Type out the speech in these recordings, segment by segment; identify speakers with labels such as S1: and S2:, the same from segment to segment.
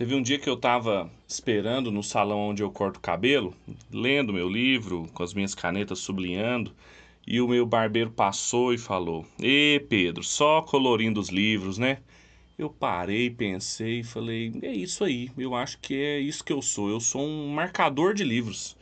S1: Teve um dia que eu estava esperando no salão onde eu corto o cabelo, lendo meu livro, com as minhas canetas sublinhando, e o meu barbeiro passou e falou: Ê Pedro, só colorindo os livros, né? Eu parei, pensei e falei: É isso aí, eu acho que é isso que eu sou. Eu sou um marcador de livros.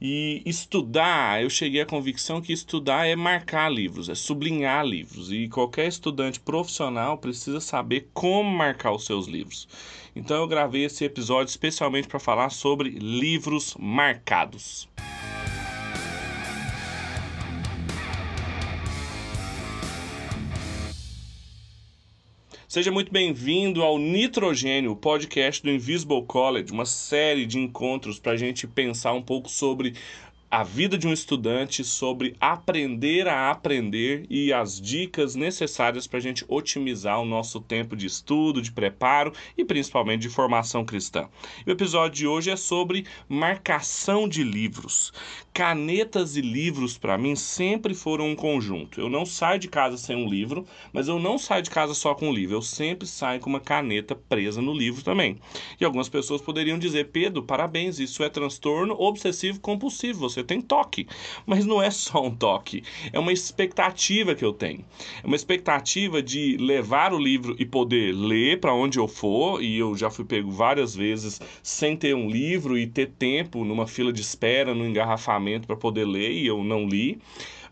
S1: E estudar, eu cheguei à convicção que estudar é marcar livros, é sublinhar livros. E qualquer estudante profissional precisa saber como marcar os seus livros. Então eu gravei esse episódio especialmente para falar sobre livros marcados. Seja muito bem-vindo ao Nitrogênio, podcast do Invisible College, uma série de encontros para a gente pensar um pouco sobre a vida de um estudante, sobre aprender a aprender e as dicas necessárias para a gente otimizar o nosso tempo de estudo, de preparo e principalmente de formação cristã. E o episódio de hoje é sobre marcação de livros. Canetas e livros para mim sempre foram um conjunto. Eu não saio de casa sem um livro, mas eu não saio de casa só com um livro. Eu sempre saio com uma caneta presa no livro também. E algumas pessoas poderiam dizer: Pedro, parabéns, isso é transtorno obsessivo compulsivo. Você tem toque. Mas não é só um toque, é uma expectativa que eu tenho. É uma expectativa de levar o livro e poder ler para onde eu for, e eu já fui pego várias vezes sem ter um livro e ter tempo numa fila de espera, no engarrafamento para poder ler, e eu não li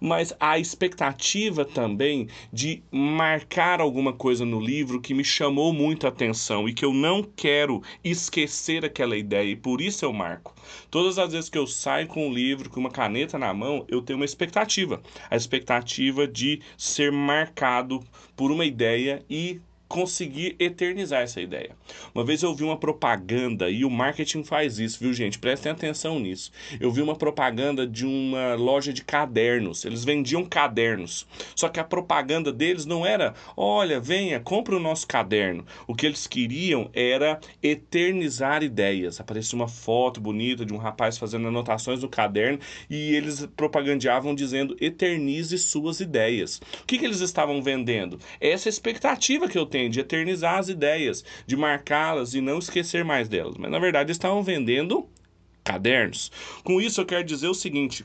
S1: mas a expectativa também de marcar alguma coisa no livro que me chamou muito a atenção e que eu não quero esquecer aquela ideia e por isso eu marco. Todas as vezes que eu saio com um livro, com uma caneta na mão, eu tenho uma expectativa. A expectativa de ser marcado por uma ideia e conseguir eternizar essa ideia. Uma vez eu vi uma propaganda, e o marketing faz isso, viu, gente? Prestem atenção nisso. Eu vi uma propaganda de uma loja de cadernos. Eles vendiam cadernos. Só que a propaganda deles não era: olha, venha, compre o nosso caderno. O que eles queriam era eternizar ideias. Aparecia uma foto bonita de um rapaz fazendo anotações no caderno e eles propagandeavam dizendo: eternize suas ideias. O que, que eles estavam vendendo? Essa expectativa que eu tenho de eternizar as ideias, de marcá-las e não esquecer mais delas. Mas na verdade estavam vendendo cadernos. Com isso eu quero dizer o seguinte: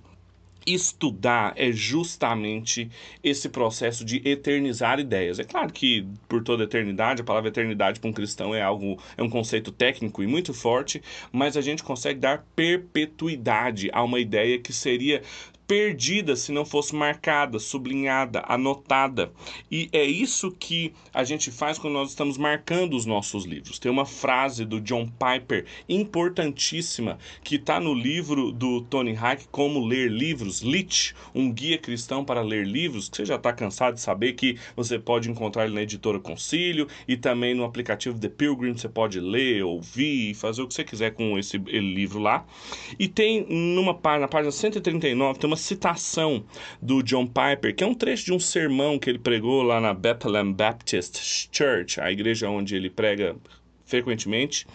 S1: estudar é justamente esse processo de eternizar ideias. É claro que por toda eternidade, a palavra eternidade para um cristão é algo, é um conceito técnico e muito forte, mas a gente consegue dar perpetuidade a uma ideia que seria perdida se não fosse marcada, sublinhada, anotada. E é isso que a gente faz quando nós estamos marcando os nossos livros. Tem uma frase do John Piper importantíssima que está no livro do Tony Hack, Como Ler Livros, Lit, um guia cristão para ler livros, que você já está cansado de saber que você pode encontrar ele na editora Concílio e também no aplicativo The Pilgrim você pode ler, ouvir, fazer o que você quiser com esse livro lá. E tem numa página, na página 139, tem uma citação do John Piper, que é um trecho de um sermão que ele pregou lá na Bethlehem Baptist Church, a igreja onde ele prega frequentemente,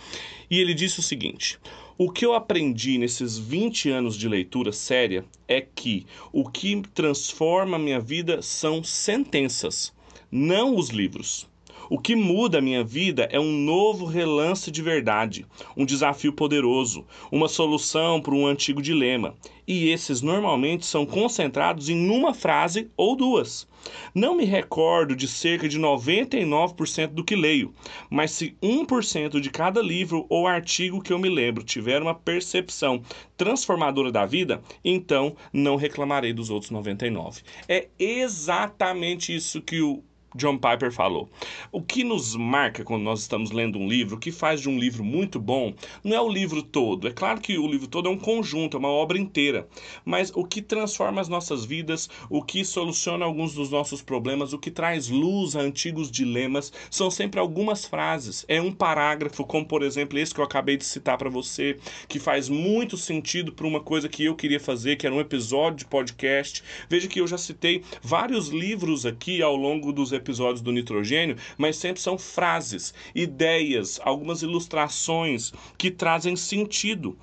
S1: e ele disse o seguinte: o que eu aprendi nesses 20 anos de leitura séria é que o que transforma a minha vida são sentenças, não os livros. O que muda a minha vida é um novo relance de verdade, um desafio poderoso, uma solução para um antigo dilema. E esses normalmente são concentrados em uma frase ou duas. Não me recordo de cerca de 99% do que leio, mas se 1% de cada livro ou artigo que eu me lembro tiver uma percepção transformadora da vida, então não reclamarei dos outros 99. É exatamente isso que o John Piper falou. O que nos marca quando nós estamos lendo um livro, o que faz de um livro muito bom, não é o livro todo. É claro que o livro todo é um conjunto, é uma obra inteira. Mas o que transforma as nossas vidas, o que soluciona alguns dos nossos problemas, o que traz luz a antigos dilemas, são sempre algumas frases. É um parágrafo, como por exemplo esse que eu acabei de citar para você, que faz muito sentido para uma coisa que eu queria fazer, que era um episódio de podcast. Veja que eu já citei vários livros aqui ao longo dos episódios episódios do nitrogênio, mas sempre são frases, ideias, algumas ilustrações que trazem sentido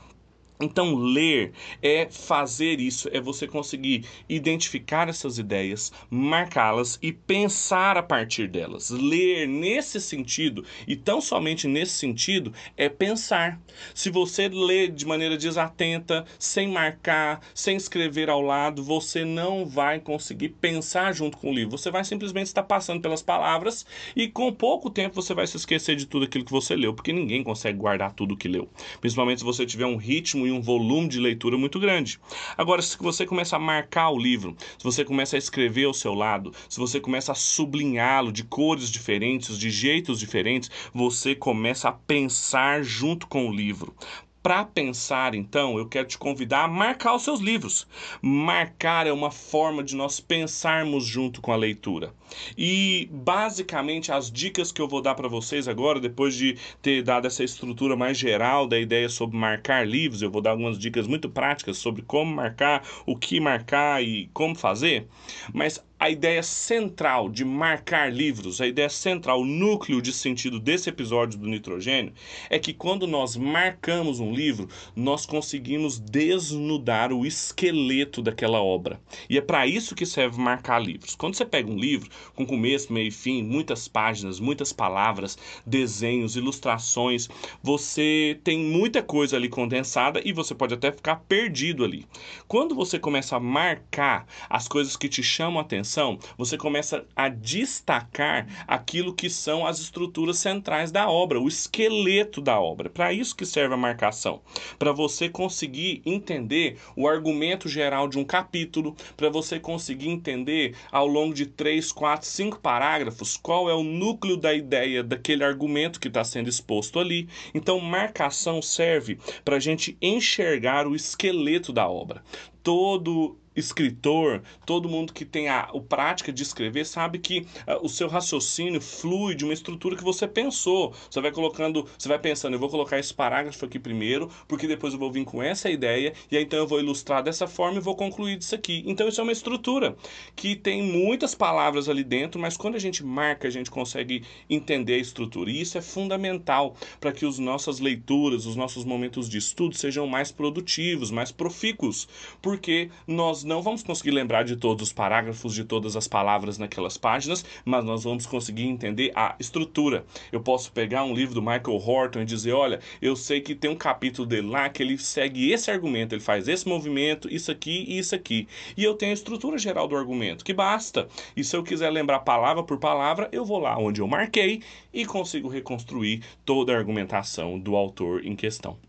S1: Então, ler é fazer isso, é você conseguir identificar essas ideias, marcá-las e pensar a partir delas. Ler nesse sentido, e tão somente nesse sentido, é pensar. Se você lê de maneira desatenta, sem marcar, sem escrever ao lado, você não vai conseguir pensar junto com o livro. Você vai simplesmente estar passando pelas palavras e com pouco tempo você vai se esquecer de tudo aquilo que você leu, porque ninguém consegue guardar tudo que leu. Principalmente se você tiver um ritmo e um volume de leitura muito grande. Agora, se você começa a marcar o livro, se você começa a escrever ao seu lado, se você começa a sublinhá-lo de cores diferentes, de jeitos diferentes, você começa a pensar junto com o livro. Para pensar, então, eu quero te convidar a marcar os seus livros. Marcar é uma forma de nós pensarmos junto com a leitura. E basicamente as dicas que eu vou dar para vocês agora, depois de ter dado essa estrutura mais geral da ideia sobre marcar livros, eu vou dar algumas dicas muito práticas sobre como marcar, o que marcar e como fazer. Mas a ideia central de marcar livros, a ideia central, o núcleo de sentido desse episódio do nitrogênio é que quando nós marcamos um livro, nós conseguimos desnudar o esqueleto daquela obra. E é para isso que serve marcar livros. Quando você pega um livro com começo, meio e fim, muitas páginas, muitas palavras, desenhos, ilustrações, você tem muita coisa ali condensada e você pode até ficar perdido ali. Quando você começa a marcar as coisas que te chamam a atenção, você começa a destacar aquilo que são as estruturas centrais da obra, o esqueleto da obra. Para isso que serve a marcação, para você conseguir entender o argumento geral de um capítulo, para você conseguir entender ao longo de três, quatro, cinco parágrafos qual é o núcleo da ideia daquele argumento que está sendo exposto ali. Então, marcação serve para a gente enxergar o esqueleto da obra. Todo escritor, todo mundo que tem a, a prática de escrever sabe que uh, o seu raciocínio flui de uma estrutura que você pensou. Você vai colocando, você vai pensando, eu vou colocar esse parágrafo aqui primeiro, porque depois eu vou vir com essa ideia, e aí então eu vou ilustrar dessa forma e vou concluir disso aqui. Então isso é uma estrutura que tem muitas palavras ali dentro, mas quando a gente marca, a gente consegue entender a estrutura. E isso é fundamental para que as nossas leituras, os nossos momentos de estudo sejam mais produtivos, mais profícuos, porque nós não vamos conseguir lembrar de todos os parágrafos, de todas as palavras naquelas páginas, mas nós vamos conseguir entender a estrutura. Eu posso pegar um livro do Michael Horton e dizer: olha, eu sei que tem um capítulo dele lá que ele segue esse argumento, ele faz esse movimento, isso aqui e isso aqui. E eu tenho a estrutura geral do argumento, que basta. E se eu quiser lembrar palavra por palavra, eu vou lá onde eu marquei e consigo reconstruir toda a argumentação do autor em questão.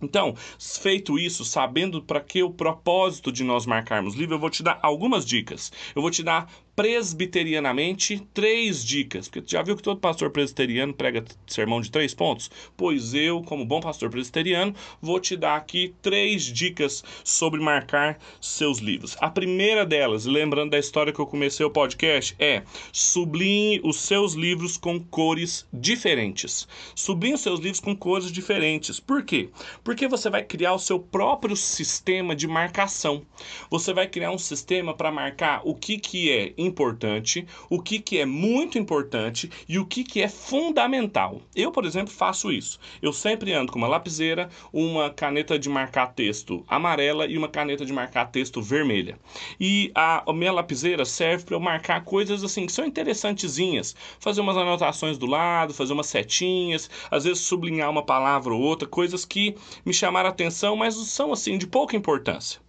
S1: Então, feito isso, sabendo para que o propósito de nós marcarmos livro, eu vou te dar algumas dicas. Eu vou te dar presbiterianamente três dicas. Porque já viu que todo pastor presbiteriano prega sermão de três pontos? Pois eu, como bom pastor presbiteriano, vou te dar aqui três dicas sobre marcar seus livros. A primeira delas, lembrando da história que eu comecei o podcast, é sublinhe os seus livros com cores diferentes. Sublinhe os seus livros com cores diferentes. Por quê? Porque você vai criar o seu próprio sistema de marcação. Você vai criar um sistema para marcar o que, que é importante, o que, que é muito importante e o que, que é fundamental. Eu, por exemplo, faço isso. Eu sempre ando com uma lapiseira, uma caneta de marcar texto amarela e uma caneta de marcar texto vermelha. E a, a minha lapiseira serve para eu marcar coisas assim que são interessantezinhas, fazer umas anotações do lado, fazer umas setinhas, às vezes sublinhar uma palavra ou outra, coisas que me chamaram a atenção, mas são assim de pouca importância.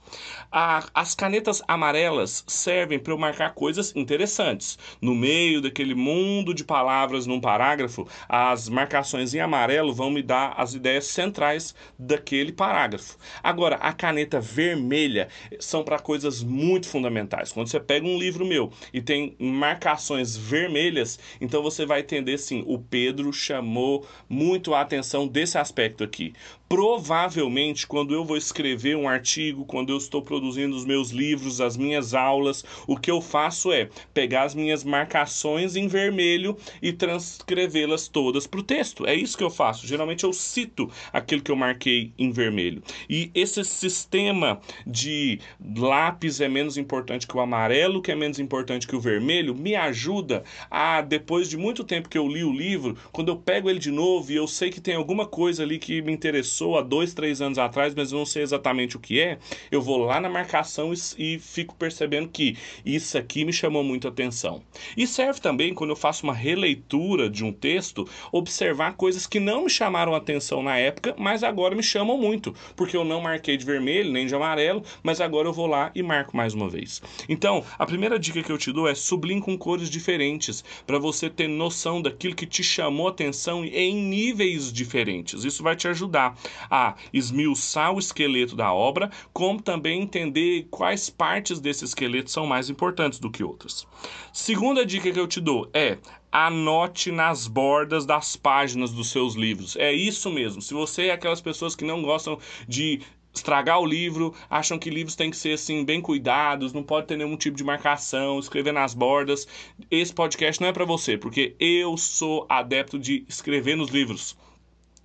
S1: A, as canetas amarelas servem para eu marcar coisas interessantes. No meio daquele mundo de palavras num parágrafo, as marcações em amarelo vão me dar as ideias centrais daquele parágrafo. Agora, a caneta vermelha são para coisas muito fundamentais. Quando você pega um livro meu e tem marcações vermelhas, então você vai entender sim, o Pedro chamou muito a atenção desse aspecto aqui. Provavelmente, quando eu vou escrever um artigo, quando eu estou produzindo os meus livros, as minhas aulas, o que eu faço é pegar as minhas marcações em vermelho e transcrevê-las todas para o texto. É isso que eu faço. Geralmente eu cito aquilo que eu marquei em vermelho. E esse sistema de lápis é menos importante que o amarelo, que é menos importante que o vermelho, me ajuda a, depois de muito tempo que eu li o livro, quando eu pego ele de novo e eu sei que tem alguma coisa ali que me interessou há dois, três anos atrás, mas não sei exatamente o que é, eu vou lá na marcação e, e fico percebendo que isso aqui me chamou muito atenção. E serve também quando eu faço uma releitura de um texto, observar coisas que não me chamaram atenção na época, mas agora me chamam muito, porque eu não marquei de vermelho nem de amarelo, mas agora eu vou lá e marco mais uma vez. Então, a primeira dica que eu te dou é sublinhe com cores diferentes, para você ter noção daquilo que te chamou atenção em níveis diferentes. Isso vai te ajudar a esmiuçar o esqueleto da obra, como também entender quais partes desse esqueleto são mais importantes do que outras. Segunda dica que eu te dou é anote nas bordas das páginas dos seus livros. É isso mesmo. Se você é aquelas pessoas que não gostam de estragar o livro, acham que livros têm que ser assim bem cuidados, não pode ter nenhum tipo de marcação, escrever nas bordas. Esse podcast não é para você, porque eu sou adepto de escrever nos livros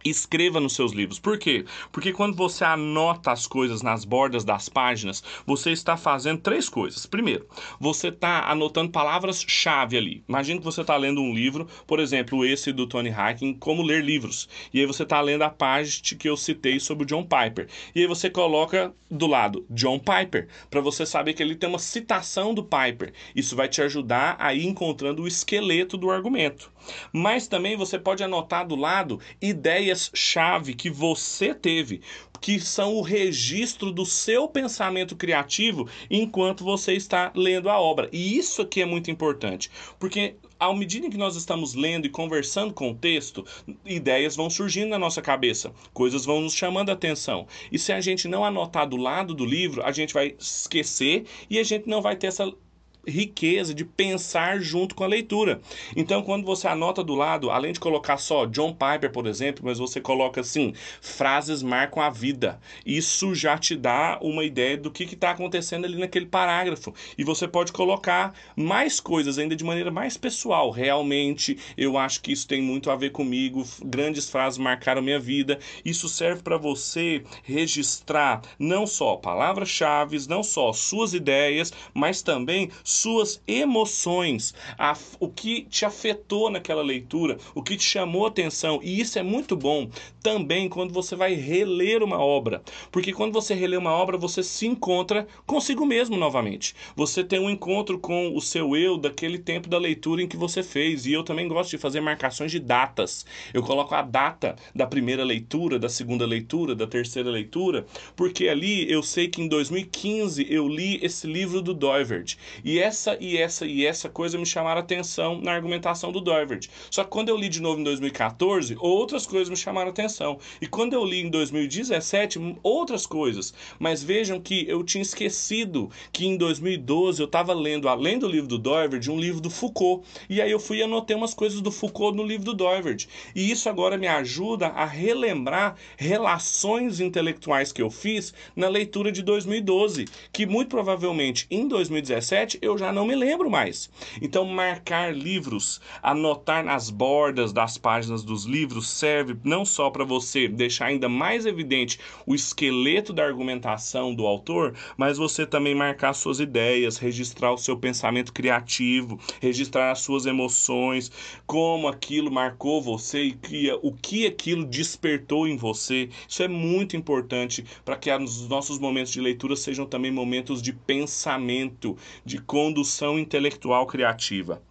S1: escreva nos seus livros. Por quê? Porque quando você anota as coisas nas bordas das páginas, você está fazendo três coisas. Primeiro, você está anotando palavras-chave ali. Imagina que você está lendo um livro, por exemplo, esse do Tony Hacking, Como Ler Livros. E aí você está lendo a página que eu citei sobre o John Piper. E aí você coloca do lado John Piper, para você saber que ele tem uma citação do Piper. Isso vai te ajudar a ir encontrando o esqueleto do argumento. Mas também você pode anotar do lado ideias-chave que você teve, que são o registro do seu pensamento criativo enquanto você está lendo a obra. E isso aqui é muito importante, porque à medida que nós estamos lendo e conversando com o texto, ideias vão surgindo na nossa cabeça, coisas vão nos chamando a atenção. E se a gente não anotar do lado do livro, a gente vai esquecer e a gente não vai ter essa riqueza de pensar junto com a leitura. Então, quando você anota do lado, além de colocar só John Piper, por exemplo, mas você coloca assim: frases marcam a vida. Isso já te dá uma ideia do que está acontecendo ali naquele parágrafo. E você pode colocar mais coisas ainda de maneira mais pessoal. Realmente, eu acho que isso tem muito a ver comigo. Grandes frases marcaram minha vida. Isso serve para você registrar não só palavras-chave, não só suas ideias, mas também suas emoções, a, o que te afetou naquela leitura, o que te chamou atenção. E isso é muito bom também quando você vai reler uma obra, porque quando você relê uma obra, você se encontra consigo mesmo novamente. Você tem um encontro com o seu eu daquele tempo da leitura em que você fez. E eu também gosto de fazer marcações de datas. Eu coloco a data da primeira leitura, da segunda leitura, da terceira leitura, porque ali eu sei que em 2015 eu li esse livro do Doivert. E essa e essa e essa coisa me chamaram atenção na argumentação do Doivert. Só que quando eu li de novo em 2014, outras coisas me chamaram atenção. E quando eu li em 2017, outras coisas. Mas vejam que eu tinha esquecido que em 2012 eu estava lendo, além do livro do Doivert, um livro do Foucault. E aí eu fui e anotei umas coisas do Foucault no livro do Doivert. E isso agora me ajuda a relembrar relações intelectuais que eu fiz na leitura de 2012, que muito provavelmente em 2017 eu eu já não me lembro mais. Então, marcar livros, anotar nas bordas das páginas dos livros serve não só para você deixar ainda mais evidente o esqueleto da argumentação do autor, mas você também marcar suas ideias, registrar o seu pensamento criativo, registrar as suas emoções, como aquilo marcou você e o que aquilo despertou em você. Isso é muito importante para que os nossos momentos de leitura sejam também momentos de pensamento, de condução intelectual criativa.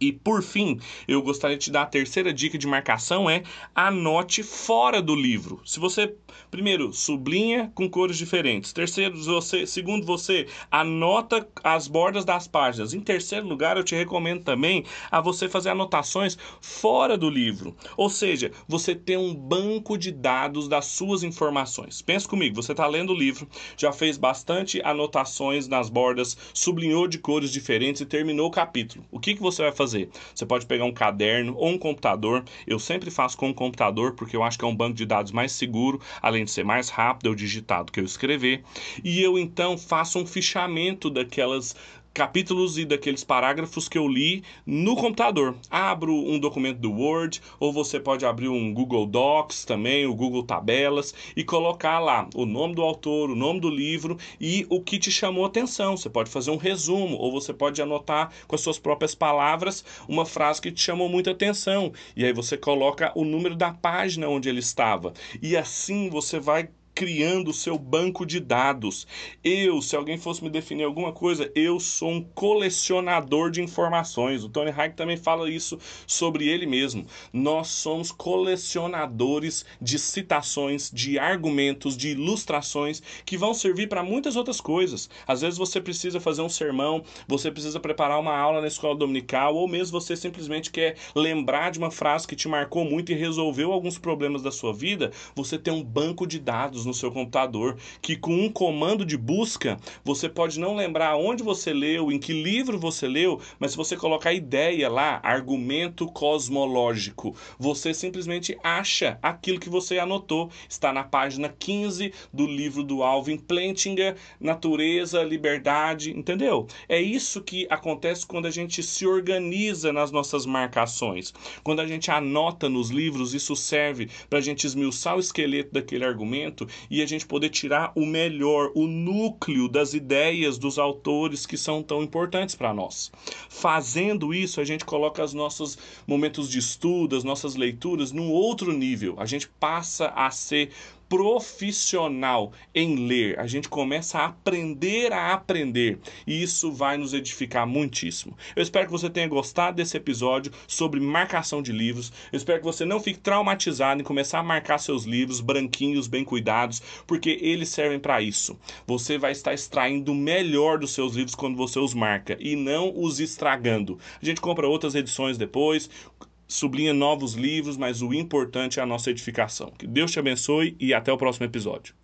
S1: E por fim, eu gostaria de te dar a terceira dica de marcação é anote fora do livro. Se você primeiro sublinha com cores diferentes, terceiro você, segundo você anota as bordas das páginas. Em terceiro lugar, eu te recomendo também a você fazer anotações fora do livro. Ou seja, você ter um banco de dados das suas informações. Pensa comigo, você está lendo o livro, já fez bastante anotações nas bordas, sublinhou de cores diferentes e terminou o capítulo. O que, que você vai fazer? Fazer? Você pode pegar um caderno ou um computador. Eu sempre faço com um computador porque eu acho que é um banco de dados mais seguro, além de ser mais rápido eu digitar do que eu escrever. E eu então faço um fichamento daquelas capítulos e daqueles parágrafos que eu li no computador. Abro um documento do Word, ou você pode abrir um Google Docs também, o Google Tabelas, e colocar lá o nome do autor, o nome do livro e o que te chamou atenção. Você pode fazer um resumo, ou você pode anotar com as suas próprias palavras uma frase que te chamou muita atenção. E aí você coloca o número da página onde ele estava. E assim você vai criando o seu banco de dados. Eu, se alguém fosse me definir alguma coisa, eu sou um colecionador de informações. O Tony Hayek também fala isso sobre ele mesmo. Nós somos colecionadores de citações, de argumentos, de ilustrações que vão servir para muitas outras coisas. Às vezes você precisa fazer um sermão, você precisa preparar uma aula na escola dominical, ou mesmo você simplesmente quer lembrar de uma frase que te marcou muito e resolveu alguns problemas da sua vida. Você tem um banco de dados no seu computador, que com um comando de busca você pode não lembrar onde você leu, em que livro você leu, mas se você colocar ideia lá, argumento cosmológico, você simplesmente acha aquilo que você anotou. Está na página 15 do livro do Alvin Plantinga, Natureza, Liberdade, entendeu? É isso que acontece quando a gente se organiza nas nossas marcações. Quando a gente anota nos livros, isso serve para a gente esmiuçar o esqueleto daquele argumento e a gente poder tirar o melhor, o núcleo das ideias dos autores que são tão importantes para nós. Fazendo isso, a gente coloca os nossos momentos de estudo, as nossas leituras num outro nível. A gente passa a ser profissional em ler. A gente começa a aprender a aprender e isso vai nos edificar muitíssimo. Eu espero que você tenha gostado desse episódio sobre marcação de livros. Eu espero que você não fique traumatizado em começar a marcar seus livros branquinhos, bem cuidados, porque eles servem para isso. Você vai estar extraindo o melhor dos seus livros quando você os marca e não os estragando. A gente compra outras edições depois, sublinha novos livros, mas o importante é a nossa edificação. Que Deus te abençoe e até o próximo episódio.